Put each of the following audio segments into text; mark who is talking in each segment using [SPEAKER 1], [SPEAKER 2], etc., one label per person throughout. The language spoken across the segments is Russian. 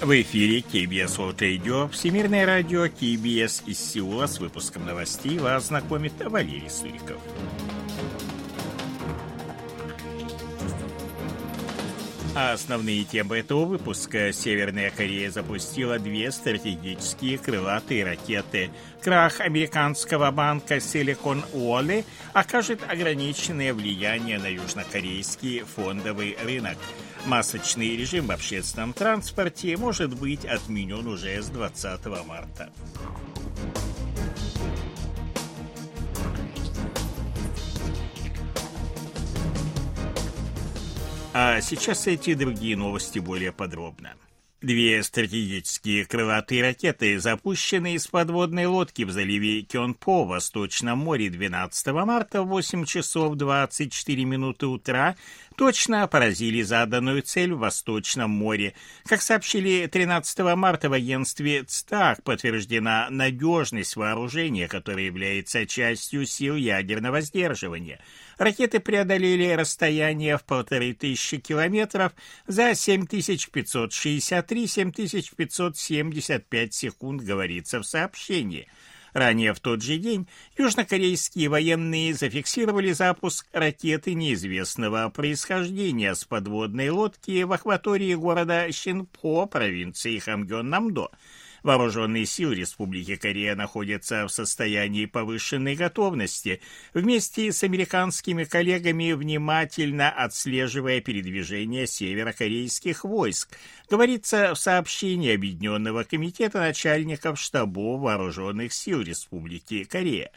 [SPEAKER 1] В эфире KBS World Radio, Всемирное радио KBS из Сеула с выпуском новостей вас знакомит Валерий Суриков. А основные темы этого выпуска. Северная Корея запустила две стратегические крылатые ракеты. Крах американского банка Silicon Valley окажет ограниченное влияние на южнокорейский фондовый рынок. Масочный режим в общественном транспорте может быть отменен уже с 20 марта. А сейчас эти другие новости более подробно. Две стратегические крылатые ракеты, запущенные из подводной лодки в заливе Кёнпо в Восточном море 12 марта в 8 часов 24 минуты утра, точно поразили заданную цель в Восточном море. Как сообщили 13 марта в агентстве ЦТАК, подтверждена надежность вооружения, которое является частью сил ядерного сдерживания. Ракеты преодолели расстояние в полторы тысячи километров за 7563-7575 секунд, говорится в сообщении – Ранее в тот же день южнокорейские военные зафиксировали запуск ракеты неизвестного происхождения с подводной лодки в акватории города Щинпо провинции Хамгён-Намдо. Вооруженные силы Республики Корея находятся в состоянии повышенной готовности, вместе с американскими коллегами внимательно отслеживая передвижение северокорейских войск, говорится в сообщении Объединенного комитета начальников штабов вооруженных сил Республики Корея.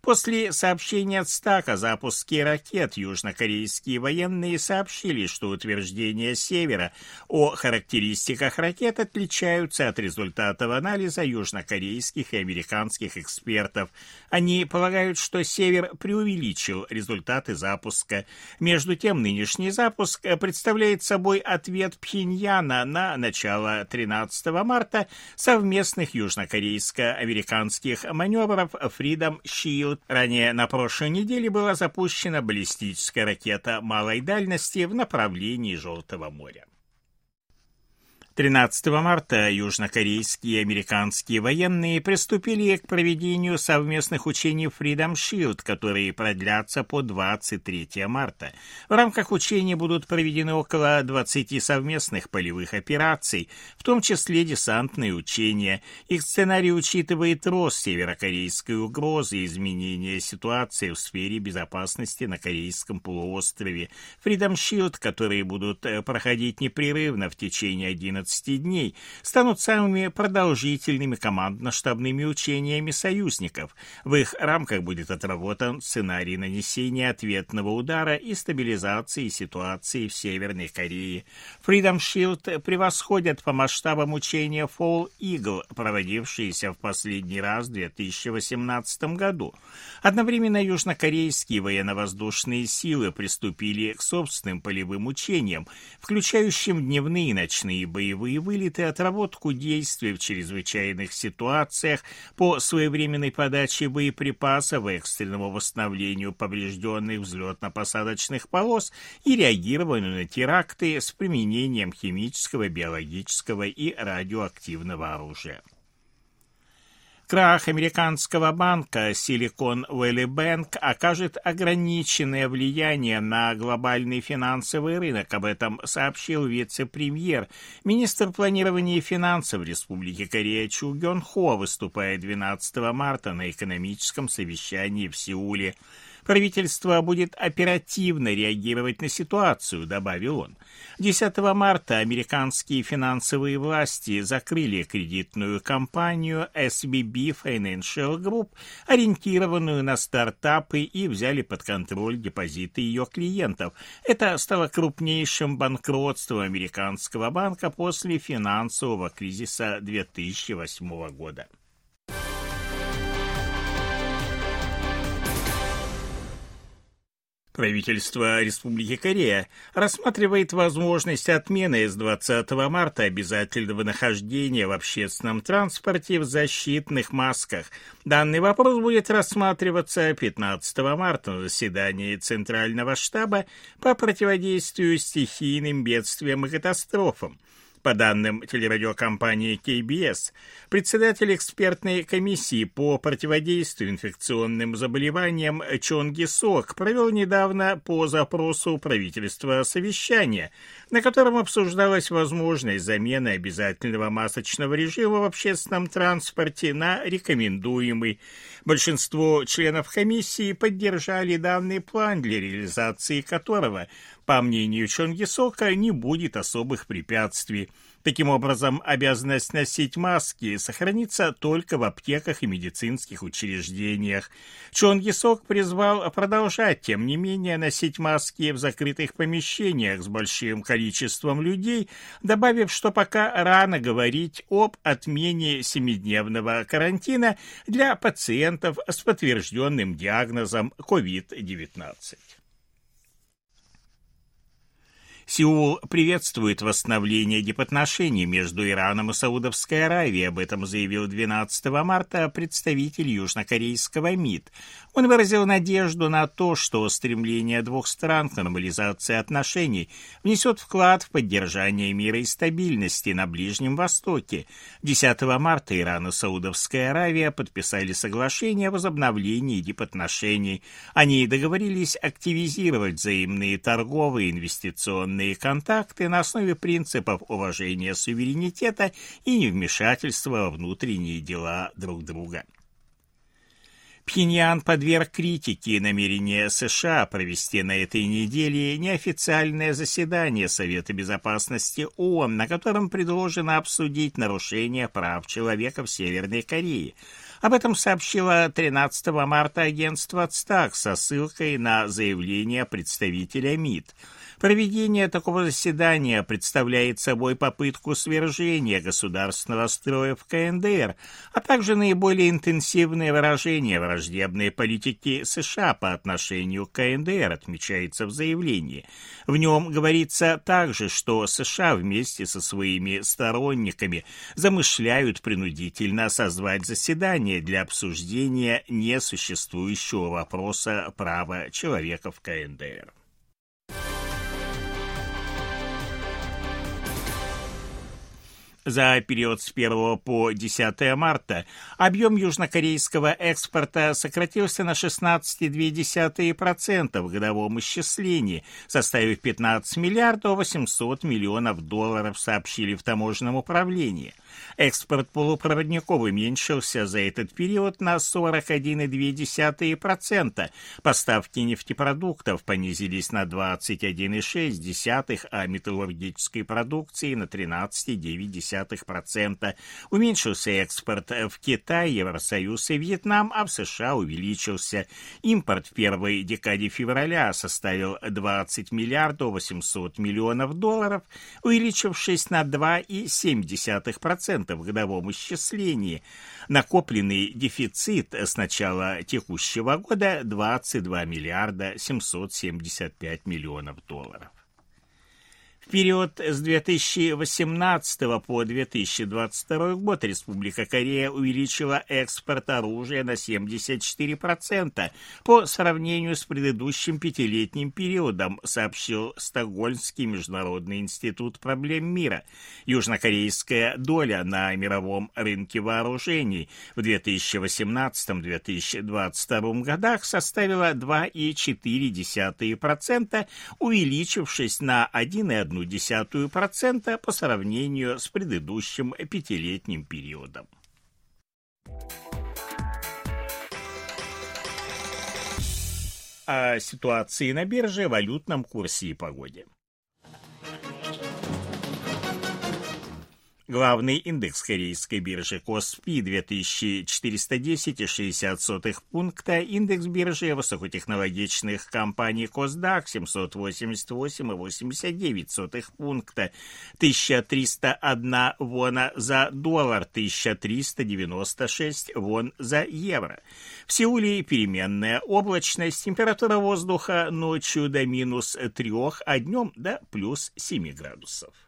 [SPEAKER 1] После сообщения от СТАК о запуске ракет южнокорейские военные сообщили, что утверждения Севера о характеристиках ракет отличаются от результатов анализа южнокорейских и американских экспертов. Они полагают, что Север преувеличил результаты запуска. Между тем, нынешний запуск представляет собой ответ Пхеньяна на начало 13 марта совместных южнокорейско-американских маневров Freedom Shield. Ранее на прошлой неделе была запущена баллистическая ракета малой дальности в направлении Желтого моря. 13 марта южнокорейские и американские военные приступили к проведению совместных учений Freedom Shield, которые продлятся по 23 марта. В рамках учений будут проведены около 20 совместных полевых операций, в том числе десантные учения. Их сценарий учитывает рост северокорейской угрозы и изменение ситуации в сфере безопасности на Корейском полуострове. Freedom Shield, которые будут э, проходить непрерывно в течение 11 15 дней станут самыми продолжительными командно-штабными учениями союзников. В их рамках будет отработан сценарий нанесения ответного удара и стабилизации ситуации в Северной Корее. Freedom Shield превосходят по масштабам учения Fall Eagle, проводившиеся в последний раз в 2018 году. Одновременно южнокорейские военно-воздушные силы приступили к собственным полевым учениям, включающим дневные и ночные боевые боевые вылеты, отработку действий в чрезвычайных ситуациях по своевременной подаче боеприпасов, экстренному восстановлению поврежденных взлетно-посадочных полос и реагированию на теракты с применением химического, биологического и радиоактивного оружия. Крах американского банка Silicon Valley Bank окажет ограниченное влияние на глобальный финансовый рынок. Об этом сообщил вице-премьер, министр планирования и финансов Республики Корея Чу Гён Хо, выступая 12 марта на экономическом совещании в Сеуле. Правительство будет оперативно реагировать на ситуацию, добавил он. 10 марта американские финансовые власти закрыли кредитную компанию SBB Financial Group, ориентированную на стартапы, и взяли под контроль депозиты ее клиентов. Это стало крупнейшим банкротством американского банка после финансового кризиса 2008 года. Правительство Республики Корея рассматривает возможность отмены с 20 марта обязательного нахождения в общественном транспорте в защитных масках. Данный вопрос будет рассматриваться 15 марта на заседании Центрального штаба по противодействию стихийным бедствиям и катастрофам. По данным телерадиокомпании KBS, председатель экспертной комиссии по противодействию инфекционным заболеваниям Чон Ги Сок провел недавно по запросу правительства совещание, на котором обсуждалась возможность замены обязательного масочного режима в общественном транспорте на рекомендуемый. Большинство членов комиссии поддержали данный план, для реализации которого по мнению Чонгисока, не будет особых препятствий. Таким образом, обязанность носить маски сохранится только в аптеках и медицинских учреждениях. Чонгисок призвал продолжать, тем не менее, носить маски в закрытых помещениях с большим количеством людей, добавив, что пока рано говорить об отмене семидневного карантина для пациентов с подтвержденным диагнозом COVID-19. Сеул приветствует восстановление дипотношений между Ираном и Саудовской Аравией. Об этом заявил 12 марта представитель южнокорейского МИД. Он выразил надежду на то, что стремление двух стран к нормализации отношений внесет вклад в поддержание мира и стабильности на Ближнем Востоке. 10 марта Иран и Саудовская Аравия подписали соглашение о возобновлении дипотношений. Они договорились активизировать взаимные торговые и инвестиционные контакты на основе принципов уважения суверенитета и невмешательства во внутренние дела друг друга. Пхеньян подверг критике намерение США провести на этой неделе неофициальное заседание Совета Безопасности ООН, на котором предложено обсудить нарушения прав человека в Северной Корее. Об этом сообщило 13 марта агентство ЦТАК со ссылкой на заявление представителя МИД – Проведение такого заседания представляет собой попытку свержения государственного строя в КНДР, а также наиболее интенсивное выражение враждебной политики США по отношению к КНДР, отмечается в заявлении. В нем говорится также, что США вместе со своими сторонниками замышляют принудительно созвать заседание для обсуждения несуществующего вопроса права человека в КНДР. За период с 1 по 10 марта объем южнокорейского экспорта сократился на 16,2% в годовом исчислении, составив 15 миллиардов 800 миллионов долларов, сообщили в таможенном управлении. Экспорт полупроводников уменьшился за этот период на 41,2%. Поставки нефтепродуктов понизились на 21,6%, а металлургической продукции на 13,9%. Уменьшился экспорт в Китай, Евросоюз и Вьетнам, а в США увеличился. Импорт в первой декаде февраля составил 20 миллиардов 800 миллионов долларов, увеличившись на 2,7% 2,5% в годовом исчислении. Накопленный дефицит с начала текущего года 22 миллиарда 775 миллионов долларов. В период с 2018 по 2022 год Республика Корея увеличила экспорт оружия на 74% по сравнению с предыдущим пятилетним периодом, сообщил Стокгольмский международный институт проблем мира. Южнокорейская доля на мировом рынке вооружений в 2018-2022 годах составила 2,4%, увеличившись на 1,1 0,1% по сравнению с предыдущим пятилетним периодом. О ситуации на бирже, валютном курсе и погоде. Главный индекс корейской биржи Коспи 2410,60 пункта, индекс биржи высокотехнологичных компаний Косдак 788,89 пункта, 1301 вона за доллар, 1396 вон за евро. В Сеуле переменная облачность, температура воздуха ночью до минус 3, а днем до плюс 7 градусов.